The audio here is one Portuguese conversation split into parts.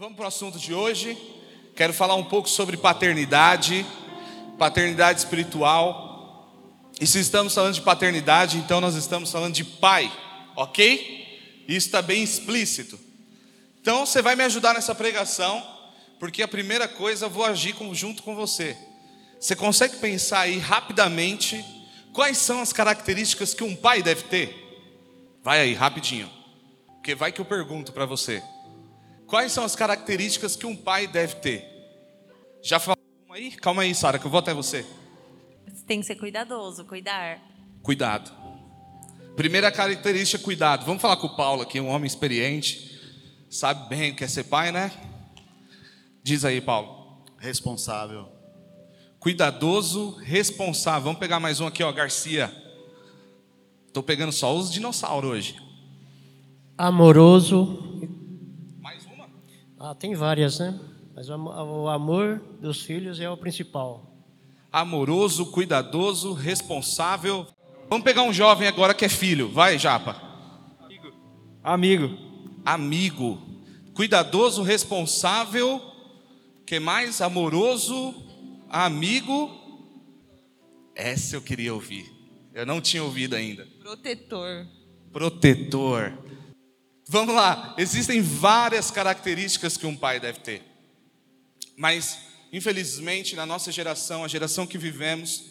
Vamos para o assunto de hoje. Quero falar um pouco sobre paternidade, paternidade espiritual. E se estamos falando de paternidade, então nós estamos falando de pai, ok? Isso está bem explícito. Então você vai me ajudar nessa pregação, porque a primeira coisa eu vou agir junto com você. Você consegue pensar aí rapidamente quais são as características que um pai deve ter? Vai aí, rapidinho. Porque vai que eu pergunto para você. Quais são as características que um pai deve ter? Já falou aí? Calma aí, Sara, que eu vou até você. Tem que ser cuidadoso, cuidar. Cuidado. Primeira característica, cuidado. Vamos falar com o Paulo aqui, um homem experiente, sabe bem o que é ser pai, né? Diz aí, Paulo. Responsável. Cuidadoso, responsável. Vamos pegar mais um aqui, ó, Garcia. Estou pegando só os dinossauros hoje. Amoroso, ah, tem várias, né? Mas o amor dos filhos é o principal. Amoroso, cuidadoso, responsável. Vamos pegar um jovem agora que é filho. Vai, Japa. Amigo. Amigo. Amigo. Cuidadoso, responsável. Que mais? Amoroso, amigo. Essa eu queria ouvir. Eu não tinha ouvido ainda. Protetor. Protetor. Vamos lá, existem várias características que um pai deve ter. Mas, infelizmente, na nossa geração, a geração que vivemos,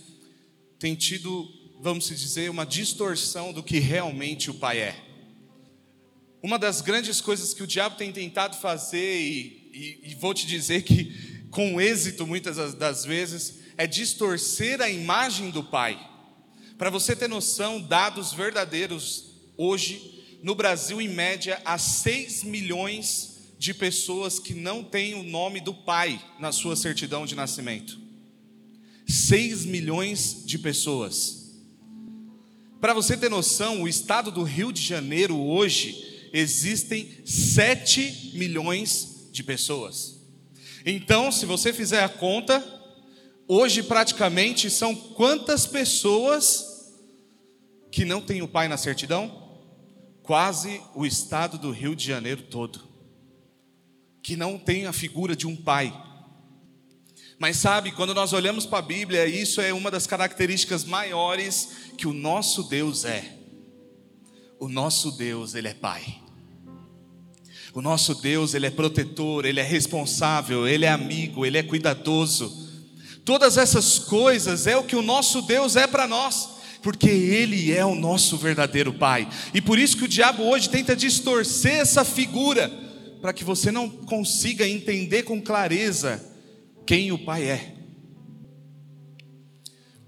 tem tido, vamos dizer, uma distorção do que realmente o pai é. Uma das grandes coisas que o diabo tem tentado fazer, e, e, e vou te dizer que com êxito muitas das vezes, é distorcer a imagem do pai. Para você ter noção, dados verdadeiros hoje, no Brasil, em média, há 6 milhões de pessoas que não têm o nome do pai na sua certidão de nascimento. 6 milhões de pessoas. Para você ter noção, o estado do Rio de Janeiro hoje existem 7 milhões de pessoas. Então, se você fizer a conta, hoje praticamente são quantas pessoas que não têm o pai na certidão? Quase o estado do Rio de Janeiro todo, que não tem a figura de um pai. Mas sabe, quando nós olhamos para a Bíblia, isso é uma das características maiores que o nosso Deus é. O nosso Deus, ele é pai. O nosso Deus, ele é protetor, ele é responsável, ele é amigo, ele é cuidadoso. Todas essas coisas é o que o nosso Deus é para nós porque Ele é o nosso verdadeiro Pai. E por isso que o diabo hoje tenta distorcer essa figura, para que você não consiga entender com clareza quem o Pai é.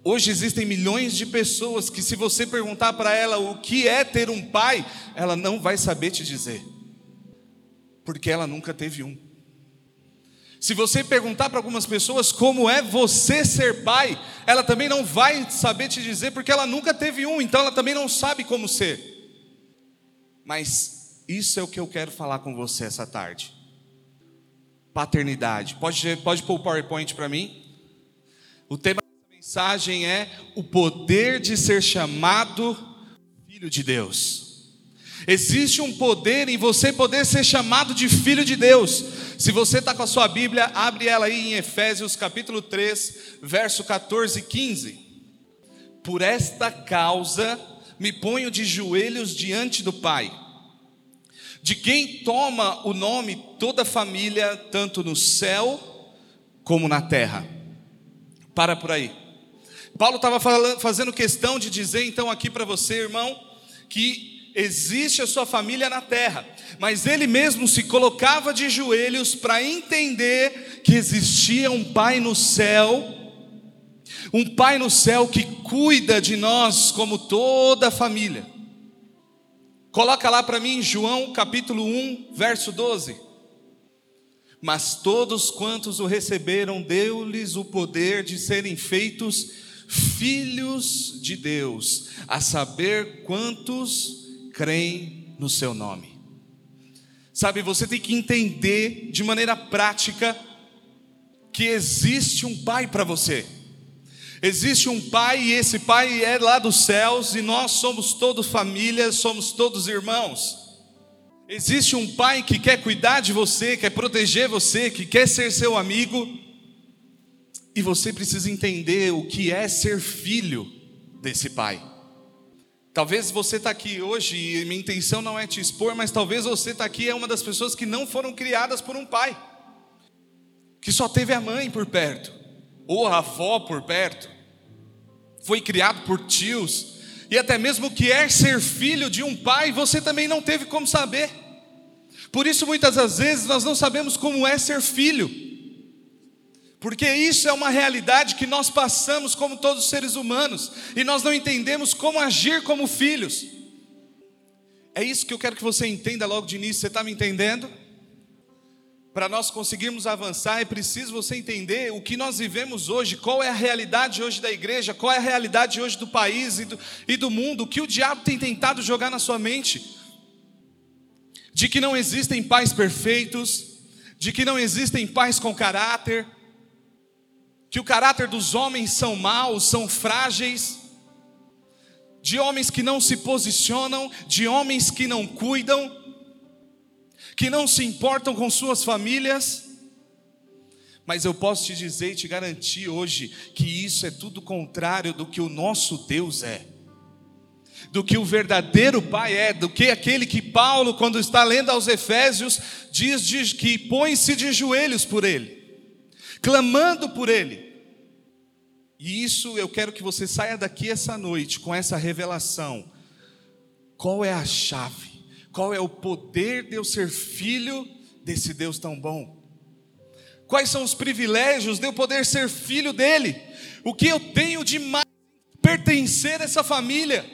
Hoje existem milhões de pessoas que, se você perguntar para ela o que é ter um pai, ela não vai saber te dizer, porque ela nunca teve um. Se você perguntar para algumas pessoas como é você ser pai, ela também não vai saber te dizer, porque ela nunca teve um, então ela também não sabe como ser. Mas isso é o que eu quero falar com você essa tarde. Paternidade. Pode, pode pôr o PowerPoint para mim? O tema da mensagem é o poder de ser chamado filho de Deus. Existe um poder em você poder ser chamado de filho de Deus. Se você está com a sua Bíblia, abre ela aí em Efésios capítulo 3, verso 14 e 15. Por esta causa me ponho de joelhos diante do Pai, de quem toma o nome toda a família, tanto no céu como na terra. Para por aí. Paulo estava fazendo questão de dizer então aqui para você, irmão, que existe a sua família na terra, mas ele mesmo se colocava de joelhos para entender que existia um Pai no céu, um Pai no céu que cuida de nós como toda a família. Coloca lá para mim João capítulo 1, verso 12. Mas todos quantos o receberam, deu-lhes o poder de serem feitos filhos de Deus, a saber quantos creem no seu nome. Sabe, você tem que entender de maneira prática que existe um pai para você. Existe um pai e esse pai é lá dos céus e nós somos todos família, somos todos irmãos. Existe um pai que quer cuidar de você, quer proteger você, que quer ser seu amigo, e você precisa entender o que é ser filho desse pai. Talvez você está aqui hoje e minha intenção não é te expor, mas talvez você está aqui é uma das pessoas que não foram criadas por um pai, que só teve a mãe por perto, ou a avó por perto, foi criado por tios, e até mesmo que é ser filho de um pai, você também não teve como saber. Por isso, muitas das vezes, nós não sabemos como é ser filho, porque isso é uma realidade que nós passamos como todos os seres humanos, e nós não entendemos como agir como filhos. É isso que eu quero que você entenda logo de início, você está me entendendo? Para nós conseguirmos avançar, é preciso você entender o que nós vivemos hoje, qual é a realidade hoje da igreja, qual é a realidade hoje do país e do, e do mundo, o que o diabo tem tentado jogar na sua mente. De que não existem pais perfeitos, de que não existem pais com caráter, que o caráter dos homens são maus, são frágeis, de homens que não se posicionam, de homens que não cuidam, que não se importam com suas famílias. Mas eu posso te dizer e te garantir hoje que isso é tudo contrário do que o nosso Deus é. Do que o verdadeiro Pai é, do que aquele que Paulo, quando está lendo aos Efésios, diz, diz que põe-se de joelhos por Ele clamando por Ele. E isso eu quero que você saia daqui essa noite com essa revelação. Qual é a chave? Qual é o poder de eu ser filho desse Deus tão bom? Quais são os privilégios de eu poder ser filho dele? O que eu tenho de mais pertencer a essa família?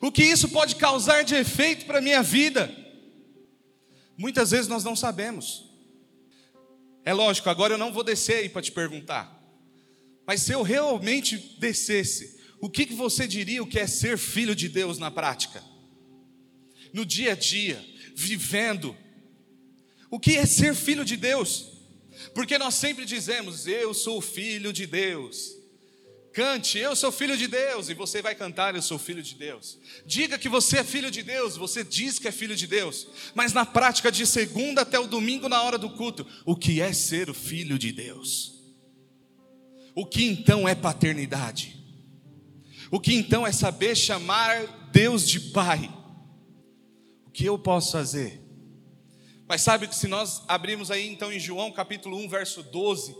O que isso pode causar de efeito para a minha vida? Muitas vezes nós não sabemos. É lógico, agora eu não vou descer aí para te perguntar. Mas se eu realmente descesse, o que, que você diria o que é ser filho de Deus na prática? No dia a dia, vivendo. O que é ser filho de Deus? Porque nós sempre dizemos, eu sou filho de Deus. Cante, eu sou filho de Deus, e você vai cantar, eu sou filho de Deus. Diga que você é filho de Deus, você diz que é filho de Deus, mas na prática, de segunda até o domingo, na hora do culto, o que é ser o filho de Deus? O que então é paternidade? O que então é saber chamar Deus de Pai? O que eu posso fazer? Mas sabe que se nós abrirmos aí então em João capítulo 1, verso 12,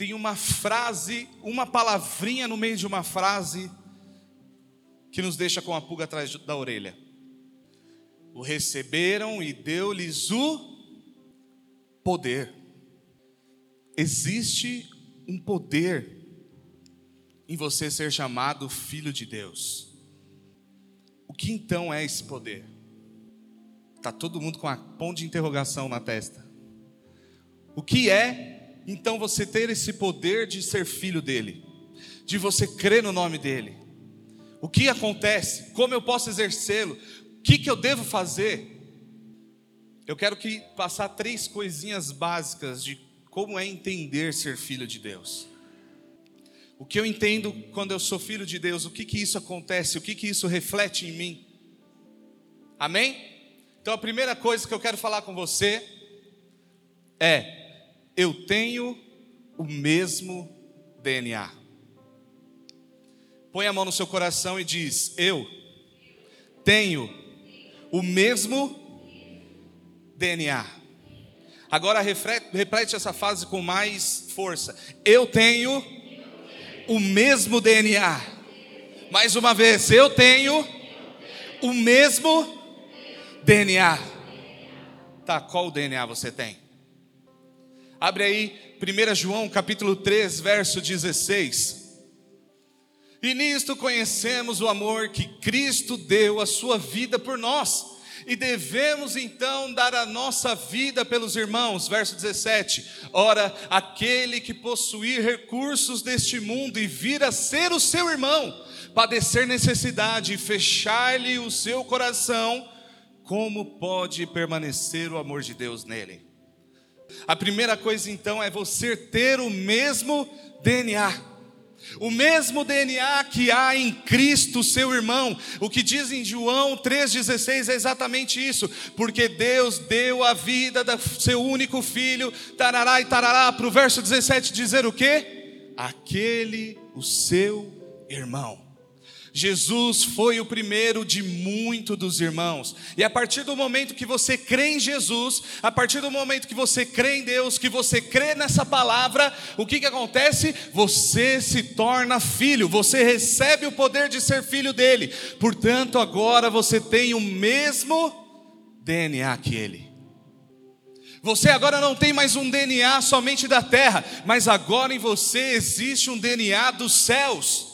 tem uma frase, uma palavrinha no meio de uma frase que nos deixa com a pulga atrás da orelha. O receberam e deu-lhes o poder. Existe um poder em você ser chamado filho de Deus. O que então é esse poder? Tá todo mundo com a ponte de interrogação na testa. O que é então você ter esse poder de ser filho dele, de você crer no nome dele. O que acontece? Como eu posso exercê-lo? O que, que eu devo fazer? Eu quero que passar três coisinhas básicas de como é entender ser filho de Deus. O que eu entendo quando eu sou filho de Deus, o que que isso acontece, o que que isso reflete em mim. Amém? Então a primeira coisa que eu quero falar com você é eu tenho o mesmo DNA. Põe a mão no seu coração e diz: Eu tenho o mesmo DNA. Agora repete essa frase com mais força. Eu tenho o mesmo DNA. Mais uma vez, eu tenho o mesmo DNA. Tá, qual DNA você tem? Abre aí 1 João capítulo 3, verso 16. E nisto conhecemos o amor que Cristo deu a sua vida por nós, e devemos então dar a nossa vida pelos irmãos. Verso 17: Ora, aquele que possuir recursos deste mundo e vir a ser o seu irmão, padecer necessidade e fechar-lhe o seu coração, como pode permanecer o amor de Deus nele? A primeira coisa então é você ter o mesmo DNA. O mesmo DNA que há em Cristo, seu irmão. O que diz em João 3,16 é exatamente isso. Porque Deus deu a vida do seu único filho, tarará e tarará, para o verso 17 dizer o quê? Aquele, o seu irmão. Jesus foi o primeiro de muito dos irmãos. E a partir do momento que você crê em Jesus, a partir do momento que você crê em Deus, que você crê nessa palavra, o que, que acontece? Você se torna filho, você recebe o poder de ser filho dele. Portanto, agora você tem o mesmo DNA que ele. Você agora não tem mais um DNA somente da terra, mas agora em você existe um DNA dos céus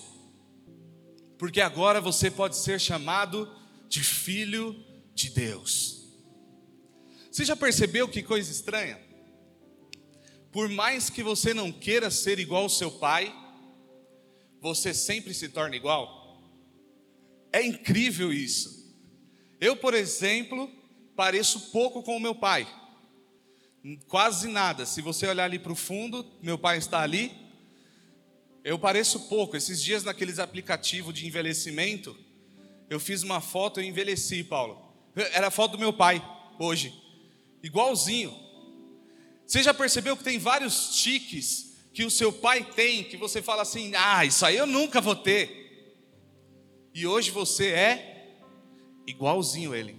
porque agora você pode ser chamado de filho de Deus. Você já percebeu que coisa estranha? Por mais que você não queira ser igual ao seu pai, você sempre se torna igual. É incrível isso. Eu, por exemplo, pareço pouco com o meu pai. Quase nada. Se você olhar ali para o fundo, meu pai está ali, eu pareço pouco. Esses dias naqueles aplicativos de envelhecimento, eu fiz uma foto e envelheci, Paulo. Era a foto do meu pai hoje, igualzinho. Você já percebeu que tem vários tiques que o seu pai tem, que você fala assim: "Ah, isso aí eu nunca vou ter". E hoje você é igualzinho ele.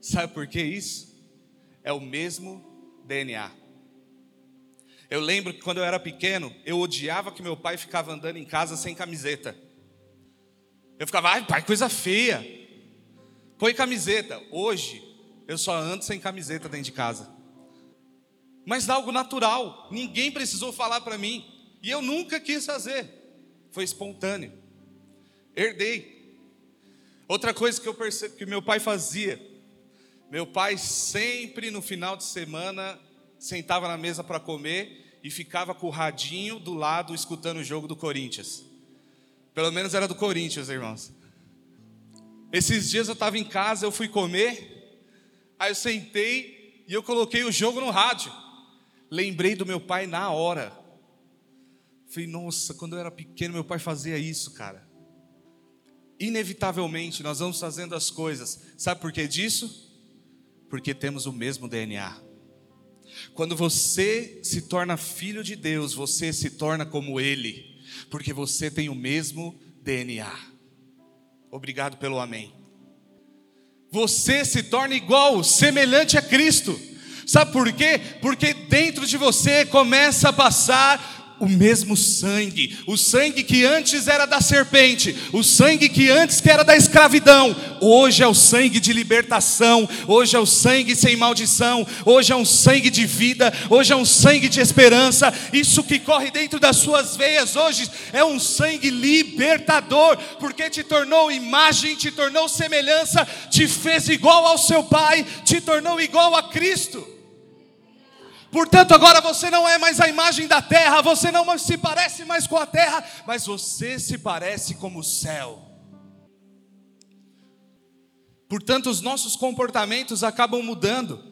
Sabe por que isso? É o mesmo DNA. Eu lembro que quando eu era pequeno, eu odiava que meu pai ficava andando em casa sem camiseta. Eu ficava, ai pai, coisa feia. Põe camiseta. Hoje, eu só ando sem camiseta dentro de casa. Mas dá algo natural. Ninguém precisou falar para mim. E eu nunca quis fazer. Foi espontâneo. Herdei. Outra coisa que eu percebo que meu pai fazia. Meu pai sempre no final de semana sentava na mesa para comer e ficava com o radinho do lado escutando o jogo do Corinthians. Pelo menos era do Corinthians, irmãos. Esses dias eu estava em casa, eu fui comer, aí eu sentei e eu coloquei o jogo no rádio. Lembrei do meu pai na hora. Falei, nossa, quando eu era pequeno, meu pai fazia isso, cara. Inevitavelmente, nós vamos fazendo as coisas. Sabe por que disso? Porque temos o mesmo DNA. Quando você se torna filho de Deus, você se torna como Ele, porque você tem o mesmo DNA. Obrigado pelo amém. Você se torna igual, semelhante a Cristo. Sabe por quê? Porque dentro de você começa a passar o mesmo sangue, o sangue que antes era da serpente, o sangue que antes que era da escravidão, hoje é o sangue de libertação, hoje é o sangue sem maldição, hoje é um sangue de vida, hoje é um sangue de esperança. Isso que corre dentro das suas veias hoje é um sangue libertador, porque te tornou imagem, te tornou semelhança, te fez igual ao seu Pai, te tornou igual a Cristo. Portanto, agora você não é mais a imagem da terra, você não se parece mais com a terra, mas você se parece como o céu. Portanto, os nossos comportamentos acabam mudando,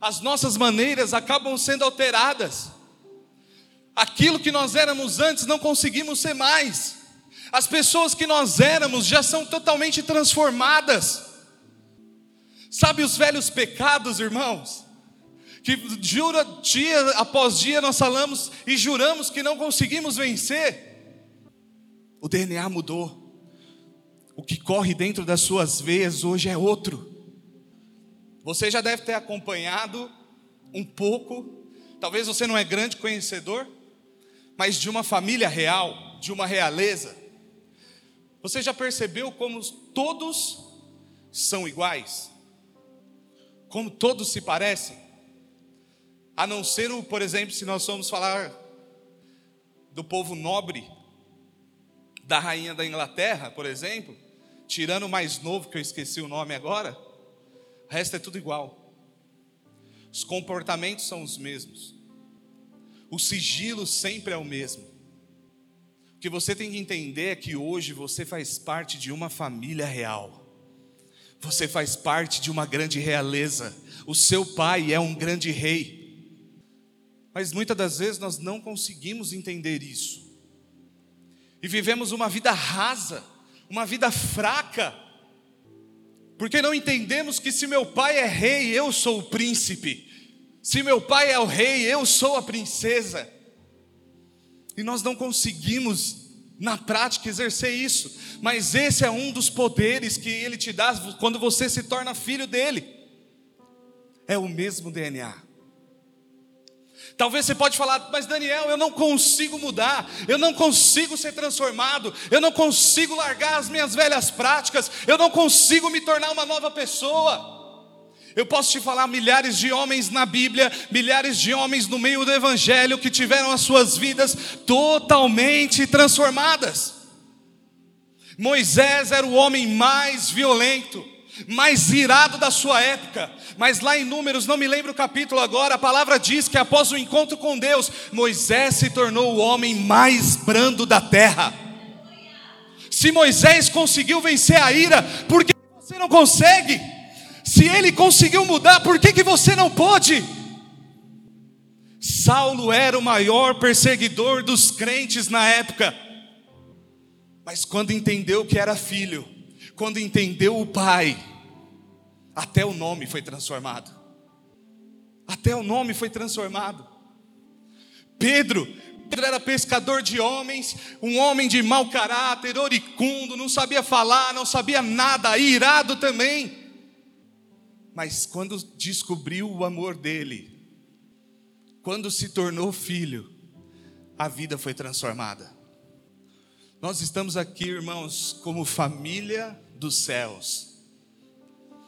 as nossas maneiras acabam sendo alteradas. Aquilo que nós éramos antes não conseguimos ser mais. As pessoas que nós éramos já são totalmente transformadas. Sabe os velhos pecados, irmãos? Que jura dia após dia nós falamos e juramos que não conseguimos vencer. O DNA mudou. O que corre dentro das suas veias hoje é outro. Você já deve ter acompanhado um pouco, talvez você não é grande conhecedor, mas de uma família real, de uma realeza. Você já percebeu como todos são iguais? Como todos se parecem? A não ser, por exemplo, se nós formos falar do povo nobre, da rainha da Inglaterra, por exemplo, tirando o mais novo, que eu esqueci o nome agora, o resto é tudo igual. Os comportamentos são os mesmos. O sigilo sempre é o mesmo. O que você tem que entender é que hoje você faz parte de uma família real. Você faz parte de uma grande realeza. O seu pai é um grande rei. Mas muitas das vezes nós não conseguimos entender isso. e vivemos uma vida rasa, uma vida fraca, porque não entendemos que se meu pai é rei, eu sou o príncipe, se meu pai é o rei, eu sou a princesa, e nós não conseguimos na prática exercer isso, mas esse é um dos poderes que ele te dá quando você se torna filho dele. É o mesmo DNA. Talvez você pode falar, mas Daniel, eu não consigo mudar, eu não consigo ser transformado, eu não consigo largar as minhas velhas práticas, eu não consigo me tornar uma nova pessoa. Eu posso te falar milhares de homens na Bíblia, milhares de homens no meio do Evangelho que tiveram as suas vidas totalmente transformadas. Moisés era o homem mais violento, mais irado da sua época, mas lá em Números, não me lembro o capítulo agora, a palavra diz que após o encontro com Deus, Moisés se tornou o homem mais brando da terra. Se Moisés conseguiu vencer a ira, por que você não consegue? Se ele conseguiu mudar, por que, que você não pode? Saulo era o maior perseguidor dos crentes na época, mas quando entendeu que era filho, quando entendeu o pai, até o nome foi transformado. Até o nome foi transformado. Pedro, Pedro era pescador de homens, um homem de mau caráter, oricundo, não sabia falar, não sabia nada, irado também. Mas quando descobriu o amor dele, quando se tornou filho, a vida foi transformada. Nós estamos aqui, irmãos, como família dos céus.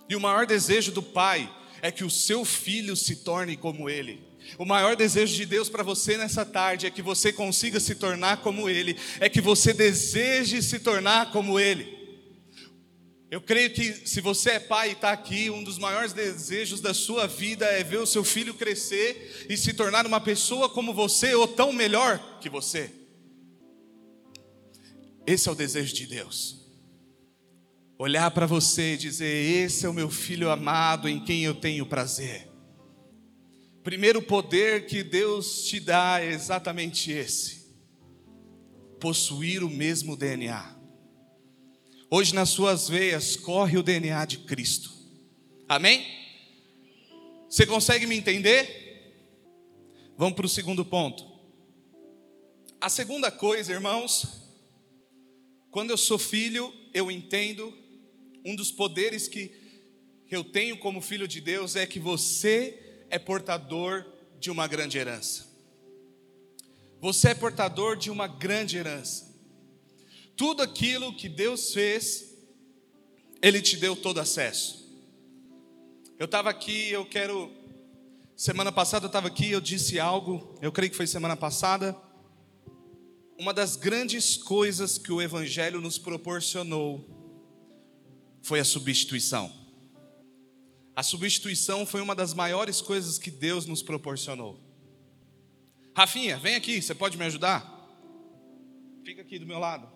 E o maior desejo do Pai é que o seu filho se torne como ele. O maior desejo de Deus para você nessa tarde é que você consiga se tornar como ele, é que você deseje se tornar como ele. Eu creio que se você é pai e está aqui, um dos maiores desejos da sua vida é ver o seu filho crescer e se tornar uma pessoa como você ou tão melhor que você. Esse é o desejo de Deus. Olhar para você e dizer: Esse é o meu filho amado em quem eu tenho prazer. Primeiro poder que Deus te dá é exatamente esse: possuir o mesmo DNA. Hoje nas suas veias corre o DNA de Cristo. Amém? Você consegue me entender? Vamos para o segundo ponto. A segunda coisa, irmãos, quando eu sou filho, eu entendo um dos poderes que eu tenho como filho de Deus é que você é portador de uma grande herança. Você é portador de uma grande herança. Tudo aquilo que Deus fez, Ele te deu todo acesso. Eu estava aqui, eu quero. Semana passada eu estava aqui, eu disse algo, eu creio que foi semana passada. Uma das grandes coisas que o Evangelho nos proporcionou foi a substituição. A substituição foi uma das maiores coisas que Deus nos proporcionou. Rafinha, vem aqui, você pode me ajudar? Fica aqui do meu lado.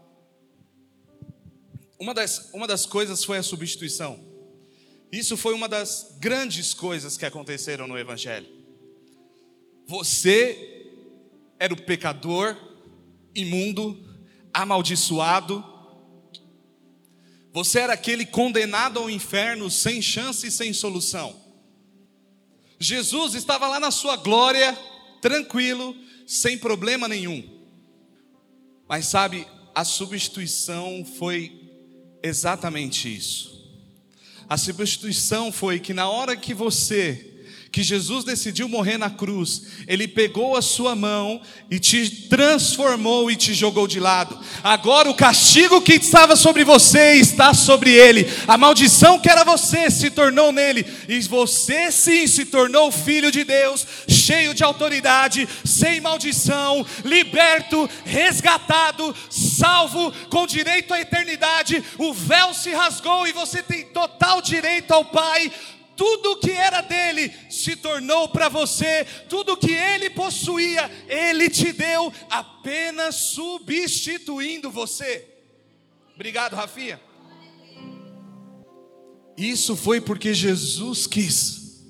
Uma das, uma das coisas foi a substituição. Isso foi uma das grandes coisas que aconteceram no Evangelho. Você era o pecador, imundo, amaldiçoado. Você era aquele condenado ao inferno, sem chance e sem solução. Jesus estava lá na sua glória, tranquilo, sem problema nenhum. Mas sabe, a substituição foi exatamente isso. A substituição foi que na hora que você que Jesus decidiu morrer na cruz, Ele pegou a sua mão e te transformou e te jogou de lado. Agora o castigo que estava sobre você está sobre Ele, a maldição que era você se tornou nele, e você sim se tornou filho de Deus, cheio de autoridade, sem maldição, liberto, resgatado, salvo, com direito à eternidade. O véu se rasgou e você tem total direito ao Pai tudo que era dele se tornou para você, tudo que ele possuía, ele te deu, apenas substituindo você. Obrigado, Rafinha. Isso foi porque Jesus quis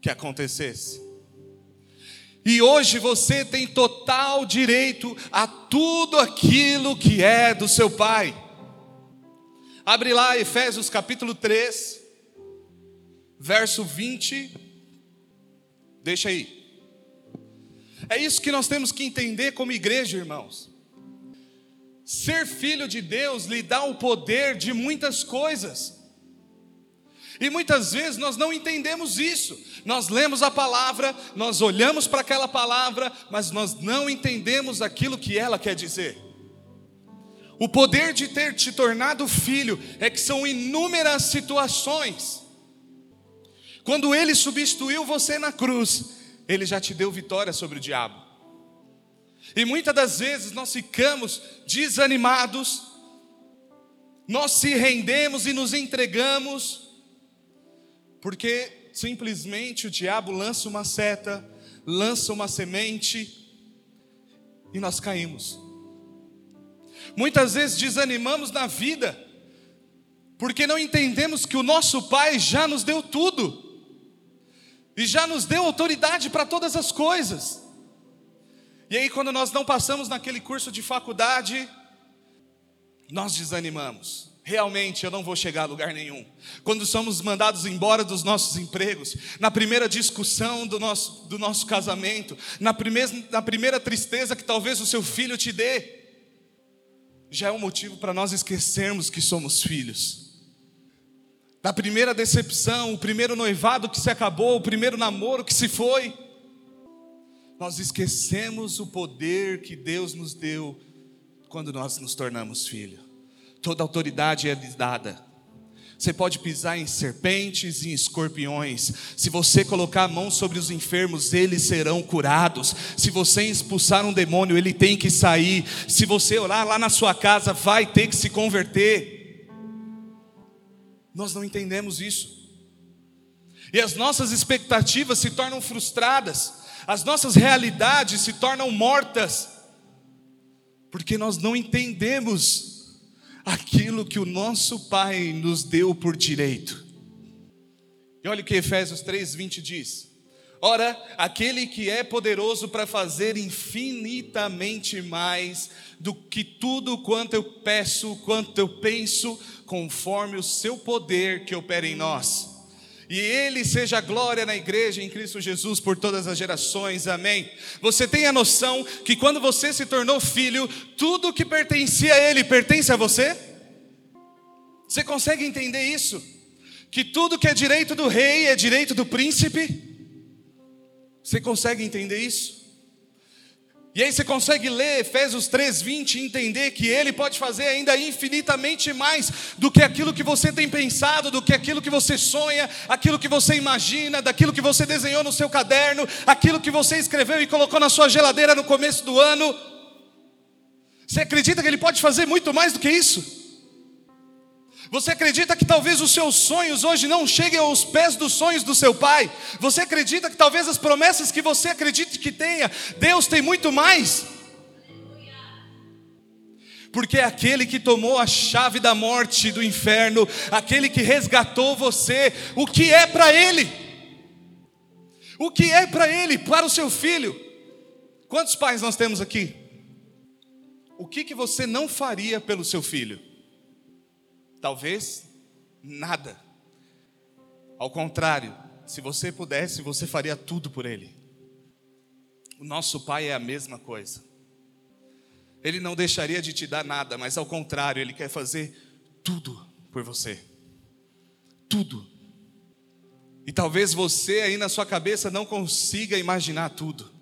que acontecesse. E hoje você tem total direito a tudo aquilo que é do seu pai. Abre lá Efésios capítulo 3, verso 20. Deixa aí. É isso que nós temos que entender como igreja, irmãos. Ser filho de Deus lhe dá o poder de muitas coisas. E muitas vezes nós não entendemos isso. Nós lemos a palavra, nós olhamos para aquela palavra, mas nós não entendemos aquilo que ela quer dizer. O poder de ter te tornado filho é que são inúmeras situações. Quando ele substituiu você na cruz, ele já te deu vitória sobre o diabo. E muitas das vezes nós ficamos desanimados, nós se rendemos e nos entregamos, porque simplesmente o diabo lança uma seta, lança uma semente e nós caímos. Muitas vezes desanimamos na vida, porque não entendemos que o nosso Pai já nos deu tudo, e já nos deu autoridade para todas as coisas. E aí, quando nós não passamos naquele curso de faculdade, nós desanimamos realmente eu não vou chegar a lugar nenhum. Quando somos mandados embora dos nossos empregos, na primeira discussão do nosso, do nosso casamento, na primeira, na primeira tristeza que talvez o seu filho te dê, já é um motivo para nós esquecermos que somos filhos. Na primeira decepção, o primeiro noivado que se acabou, o primeiro namoro que se foi, nós esquecemos o poder que Deus nos deu quando nós nos tornamos filhos toda autoridade é lhe dada. Você pode pisar em serpentes e em escorpiões. Se você colocar a mão sobre os enfermos, eles serão curados. Se você expulsar um demônio, ele tem que sair. Se você orar lá na sua casa, vai ter que se converter. Nós não entendemos isso. E as nossas expectativas se tornam frustradas, as nossas realidades se tornam mortas, porque nós não entendemos aquilo que o nosso Pai nos deu por direito. E olha o que Efésios 3:20 diz: Ora, aquele que é poderoso para fazer infinitamente mais do que tudo quanto eu peço, quanto eu penso, conforme o seu poder que opera em nós. E Ele seja glória na igreja em Cristo Jesus por todas as gerações, amém. Você tem a noção que quando você se tornou filho, tudo que pertencia a Ele pertence a você? Você consegue entender isso? Que tudo que é direito do rei é direito do príncipe? Você consegue entender isso? E aí você consegue ler Efésios 3:20 e entender que ele pode fazer ainda infinitamente mais do que aquilo que você tem pensado, do que aquilo que você sonha, aquilo que você imagina, daquilo que você desenhou no seu caderno, aquilo que você escreveu e colocou na sua geladeira no começo do ano. Você acredita que ele pode fazer muito mais do que isso? Você acredita que talvez os seus sonhos hoje não cheguem aos pés dos sonhos do seu pai? Você acredita que talvez as promessas que você acredite que tenha, Deus tem muito mais? Porque é aquele que tomou a chave da morte do inferno, aquele que resgatou você, o que é para ele? O que é para ele, para o seu filho? Quantos pais nós temos aqui? O que, que você não faria pelo seu filho? Talvez nada. Ao contrário, se você pudesse, você faria tudo por ele. O nosso Pai é a mesma coisa. Ele não deixaria de te dar nada, mas ao contrário, ele quer fazer tudo por você. Tudo. E talvez você aí na sua cabeça não consiga imaginar tudo.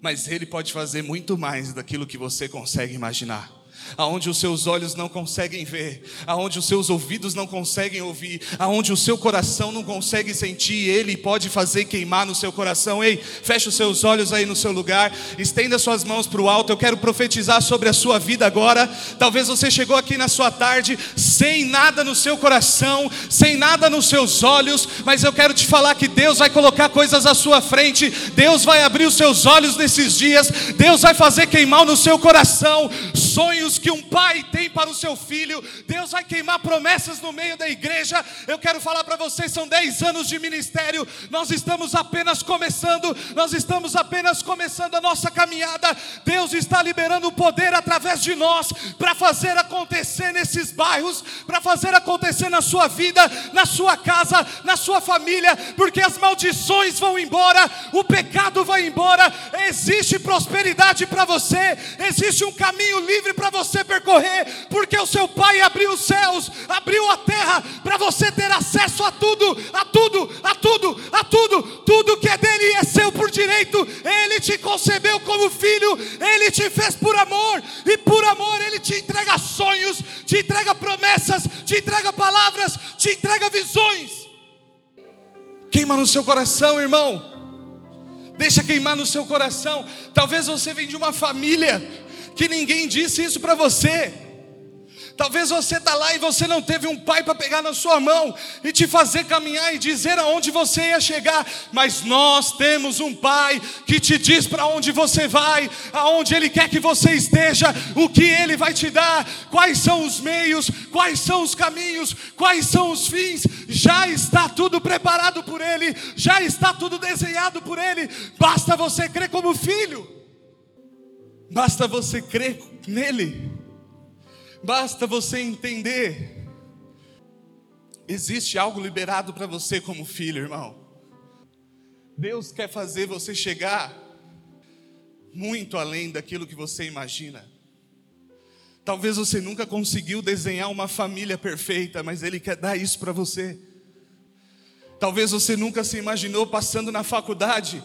Mas ele pode fazer muito mais daquilo que você consegue imaginar aonde os seus olhos não conseguem ver, aonde os seus ouvidos não conseguem ouvir, aonde o seu coração não consegue sentir, Ele pode fazer queimar no seu coração. Ei, feche os seus olhos aí no seu lugar, estenda suas mãos para o alto. Eu quero profetizar sobre a sua vida agora. Talvez você chegou aqui na sua tarde sem nada no seu coração, sem nada nos seus olhos, mas eu quero te falar que Deus vai colocar coisas à sua frente, Deus vai abrir os seus olhos nesses dias, Deus vai fazer queimar no seu coração sonhos que um pai tem para o seu filho. Deus vai queimar promessas no meio da igreja. Eu quero falar para vocês: são 10 anos de ministério. Nós estamos apenas começando, nós estamos apenas começando a nossa caminhada. Deus está liberando o poder através de nós para fazer acontecer nesses bairros, para fazer acontecer na sua vida, na sua casa, na sua família, porque as maldições vão embora, o pecado vai embora, existe prosperidade para você, existe um caminho livre para você percorrer, porque o seu Pai abriu os céus, abriu a terra para você ter acesso a tudo, a tudo, a tudo, a tudo, tudo que é dele é seu por direito. Ele te concebeu como filho, ele te fez por amor, e por amor ele te entrega sonhos, te entrega promessas, te entrega palavras, te entrega visões. Queima no seu coração, irmão. Deixa queimar no seu coração. Talvez você venha de uma família que ninguém disse isso para você. Talvez você está lá e você não teve um pai para pegar na sua mão e te fazer caminhar e dizer aonde você ia chegar, mas nós temos um pai que te diz para onde você vai, aonde ele quer que você esteja, o que ele vai te dar, quais são os meios, quais são os caminhos, quais são os fins, já está tudo preparado por ele, já está tudo desenhado por ele, basta você crer como filho, basta você crer nele. Basta você entender. Existe algo liberado para você como filho, irmão. Deus quer fazer você chegar muito além daquilo que você imagina. Talvez você nunca conseguiu desenhar uma família perfeita, mas Ele quer dar isso para você. Talvez você nunca se imaginou passando na faculdade,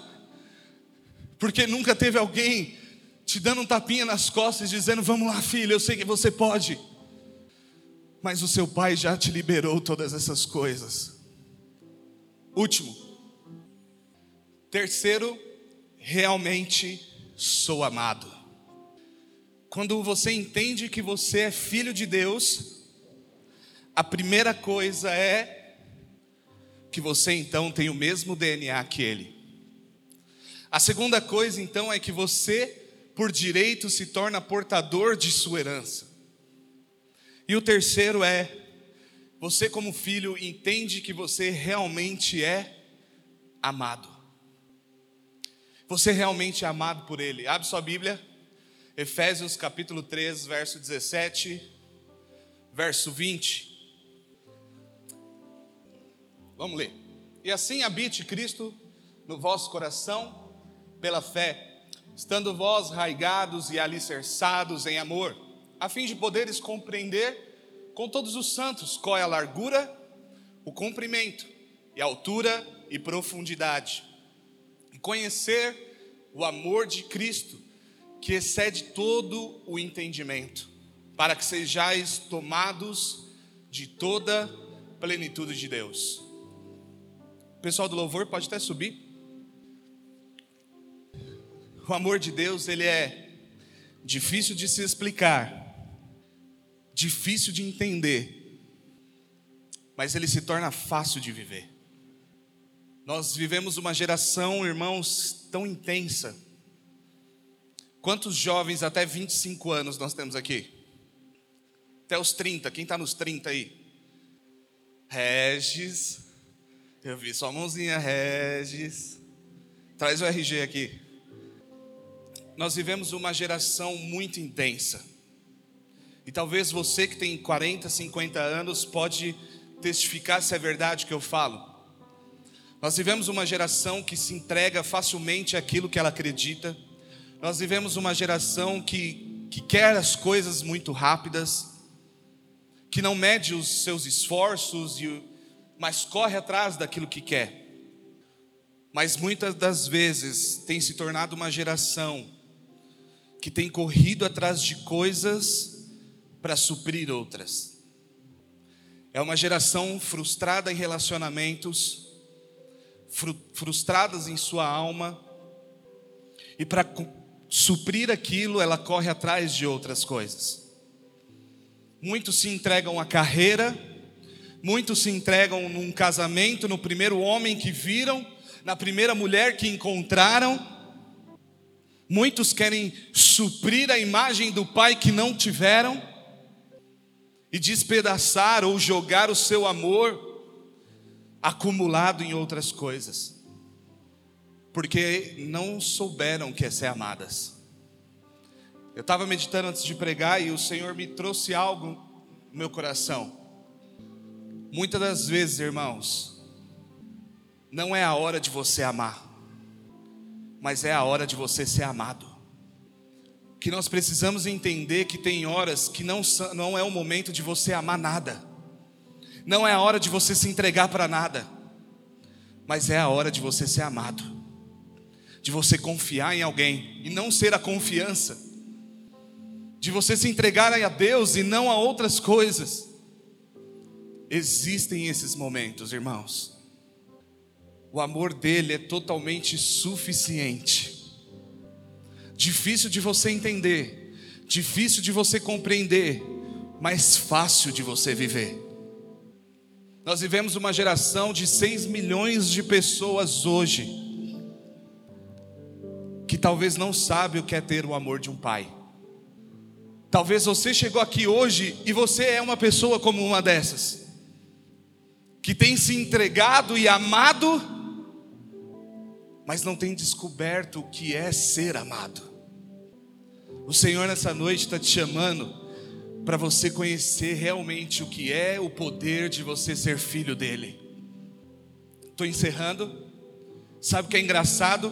porque nunca teve alguém te dando um tapinha nas costas, dizendo: Vamos lá, filho, eu sei que você pode. Mas o seu pai já te liberou todas essas coisas. Último. Terceiro, realmente sou amado. Quando você entende que você é filho de Deus, a primeira coisa é que você então tem o mesmo DNA que Ele. A segunda coisa então é que você por direito se torna portador de sua herança. E o terceiro é: você, como filho, entende que você realmente é amado. Você realmente é amado por Ele. Abre sua Bíblia, Efésios capítulo 3, verso 17, verso 20. Vamos ler. E assim habite Cristo no vosso coração, pela fé estando vós raigados e alicerçados em amor, a fim de poderes compreender com todos os santos qual é a largura, o comprimento e altura e profundidade, e conhecer o amor de Cristo, que excede todo o entendimento, para que sejais tomados de toda plenitude de Deus. O pessoal do louvor pode até subir. O amor de Deus, ele é difícil de se explicar, difícil de entender, mas ele se torna fácil de viver. Nós vivemos uma geração, irmãos, tão intensa. Quantos jovens até 25 anos nós temos aqui? Até os 30, quem está nos 30 aí? Regis, eu vi sua mãozinha, Regis. Traz o RG aqui nós vivemos uma geração muito intensa. E talvez você que tem 40, 50 anos pode testificar se é verdade que eu falo. Nós vivemos uma geração que se entrega facilmente àquilo que ela acredita. Nós vivemos uma geração que, que quer as coisas muito rápidas, que não mede os seus esforços, mas corre atrás daquilo que quer. Mas muitas das vezes tem se tornado uma geração que tem corrido atrás de coisas para suprir outras. É uma geração frustrada em relacionamentos, frustradas em sua alma, e para suprir aquilo, ela corre atrás de outras coisas. Muitos se entregam à carreira, muitos se entregam num casamento, no primeiro homem que viram, na primeira mulher que encontraram, Muitos querem suprir a imagem do pai que não tiveram e despedaçar ou jogar o seu amor acumulado em outras coisas, porque não souberam que é ser amadas. Eu estava meditando antes de pregar e o Senhor me trouxe algo no meu coração. Muitas das vezes, irmãos, não é a hora de você amar, mas é a hora de você ser amado. Que nós precisamos entender que tem horas que não, não é o momento de você amar nada não é a hora de você se entregar para nada, mas é a hora de você ser amado, de você confiar em alguém e não ser a confiança, de você se entregar a Deus e não a outras coisas. Existem esses momentos, irmãos. O amor dele é totalmente suficiente. Difícil de você entender, difícil de você compreender, mas fácil de você viver. Nós vivemos uma geração de 6 milhões de pessoas hoje que talvez não sabe o que é ter o amor de um pai. Talvez você chegou aqui hoje e você é uma pessoa como uma dessas, que tem se entregado e amado, mas não tem descoberto o que é ser amado. O Senhor nessa noite está te chamando para você conhecer realmente o que é o poder de você ser filho dele. Estou encerrando. Sabe o que é engraçado?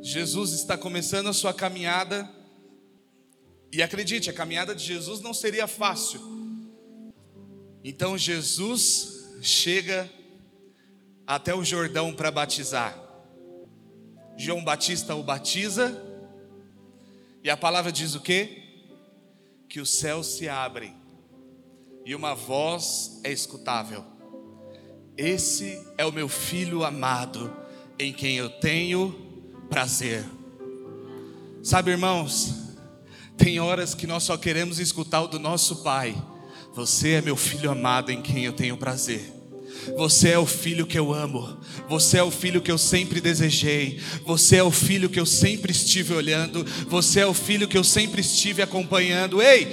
Jesus está começando a sua caminhada, e acredite, a caminhada de Jesus não seria fácil. Então Jesus chega até o Jordão para batizar. João Batista o batiza, e a palavra diz o quê? que os céus se abrem e uma voz é escutável. Esse é o meu filho amado, em quem eu tenho prazer. Sabe, irmãos, tem horas que nós só queremos escutar o do nosso Pai. Você é meu filho amado, em quem eu tenho prazer. Você é o filho que eu amo. Você é o filho que eu sempre desejei. Você é o filho que eu sempre estive olhando. Você é o filho que eu sempre estive acompanhando. Ei,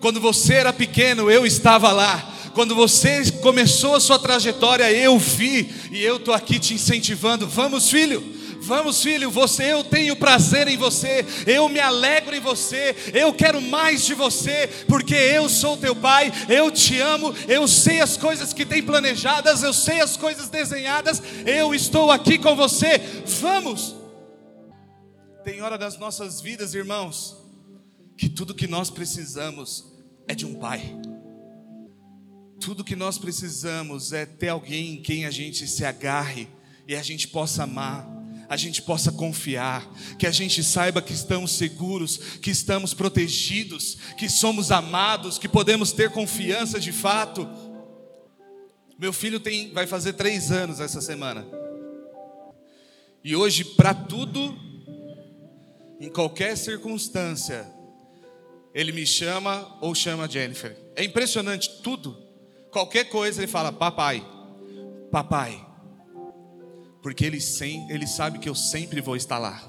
quando você era pequeno, eu estava lá. Quando você começou a sua trajetória, eu vi e eu estou aqui te incentivando. Vamos, filho. Vamos, filho, você, eu tenho prazer em você, eu me alegro em você, eu quero mais de você, porque eu sou teu pai, eu te amo, eu sei as coisas que tem planejadas, eu sei as coisas desenhadas, eu estou aqui com você. Vamos! Tem hora das nossas vidas, irmãos, que tudo que nós precisamos é de um pai. Tudo que nós precisamos é ter alguém em quem a gente se agarre e a gente possa amar a gente possa confiar, que a gente saiba que estamos seguros, que estamos protegidos, que somos amados, que podemos ter confiança de fato. Meu filho tem, vai fazer três anos essa semana. E hoje, para tudo, em qualquer circunstância, ele me chama ou chama Jennifer. É impressionante, tudo. Qualquer coisa ele fala, papai, papai porque ele, sem, ele sabe que eu sempre vou estar lá.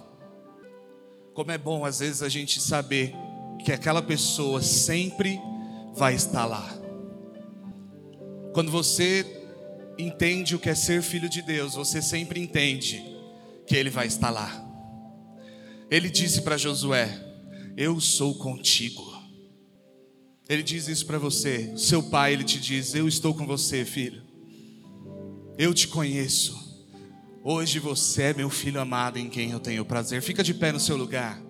Como é bom às vezes a gente saber que aquela pessoa sempre vai estar lá. Quando você entende o que é ser filho de Deus, você sempre entende que ele vai estar lá. Ele disse para Josué: Eu sou contigo. Ele diz isso para você. Seu pai, ele te diz: Eu estou com você, filho. Eu te conheço. Hoje você é meu filho amado em quem eu tenho prazer. Fica de pé no seu lugar.